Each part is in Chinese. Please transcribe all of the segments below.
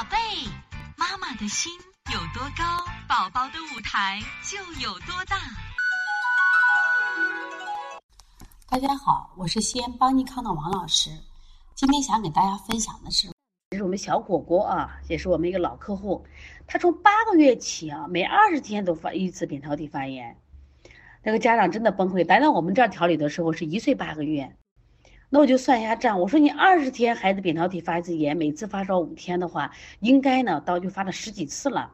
宝贝，妈妈的心有多高，宝宝的舞台就有多大。大家好，我是西安邦尼康的王老师。今天想给大家分享的是，这是我们小果果啊，也是我们一个老客户。他从八个月起啊，每二十天都发一次扁桃体发炎，那个家长真的崩溃。来到我们这儿调理的时候是一岁八个月。那我就算一下账，我说你二十天孩子扁桃体发一次炎，每次发烧五天的话，应该呢到就发了十几次了。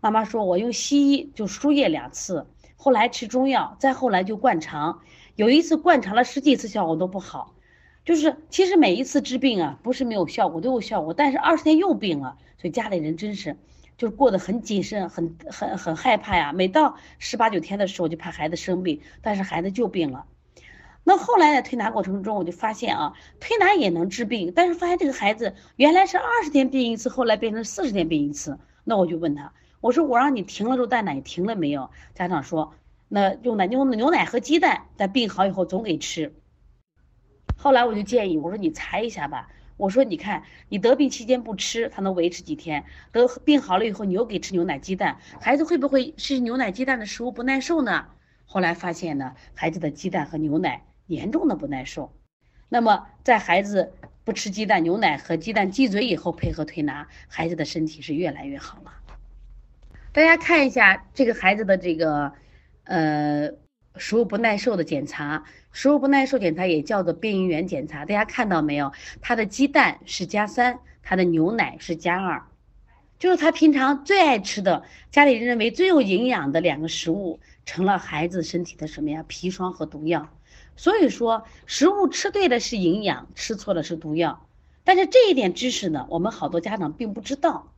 妈妈说，我用西医就输液两次，后来吃中药，再后来就灌肠，有一次灌肠了十几次效果都不好，就是其实每一次治病啊，不是没有效果都有效果，但是二十天又病了，所以家里人真是就过得很谨慎，很很很害怕呀。每到十八九天的时候就怕孩子生病，但是孩子就病了。那后来在推拿过程中，我就发现啊，推拿也能治病，但是发现这个孩子原来是二十天病一次，后来变成四十天病一次。那我就问他，我说我让你停了肉蛋奶停了没有？家长说，那用奶用牛奶和鸡蛋，在病好以后总给吃。后来我就建议我说你查一下吧，我说你看你得病期间不吃，它能维持几天？得病好了以后你又给吃牛奶鸡蛋，孩子会不会吃牛奶鸡蛋的食物不耐受呢？后来发现呢，孩子的鸡蛋和牛奶。严重的不耐受，那么在孩子不吃鸡蛋、牛奶和鸡蛋忌嘴以后，配合推拿，孩子的身体是越来越好了。大家看一下这个孩子的这个，呃，食物不耐受的检查，食物不耐受检查也叫做变异原检查。大家看到没有？他的鸡蛋是加三，他的牛奶是加二，就是他平常最爱吃的，家里认为最有营养的两个食物，成了孩子身体的什么呀？砒霜和毒药。所以说，食物吃对了是营养，吃错了是毒药。但是这一点知识呢，我们好多家长并不知道。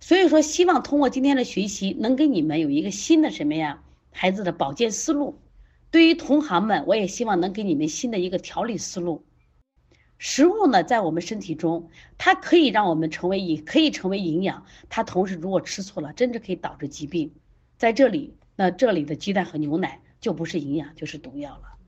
所以说，希望通过今天的学习，能给你们有一个新的什么呀，孩子的保健思路。对于同行们，我也希望能给你们新的一个调理思路。食物呢，在我们身体中，它可以让我们成为也，可以成为营养。它同时，如果吃错了，真的可以导致疾病。在这里，那这里的鸡蛋和牛奶。就不是营养，就是毒药了。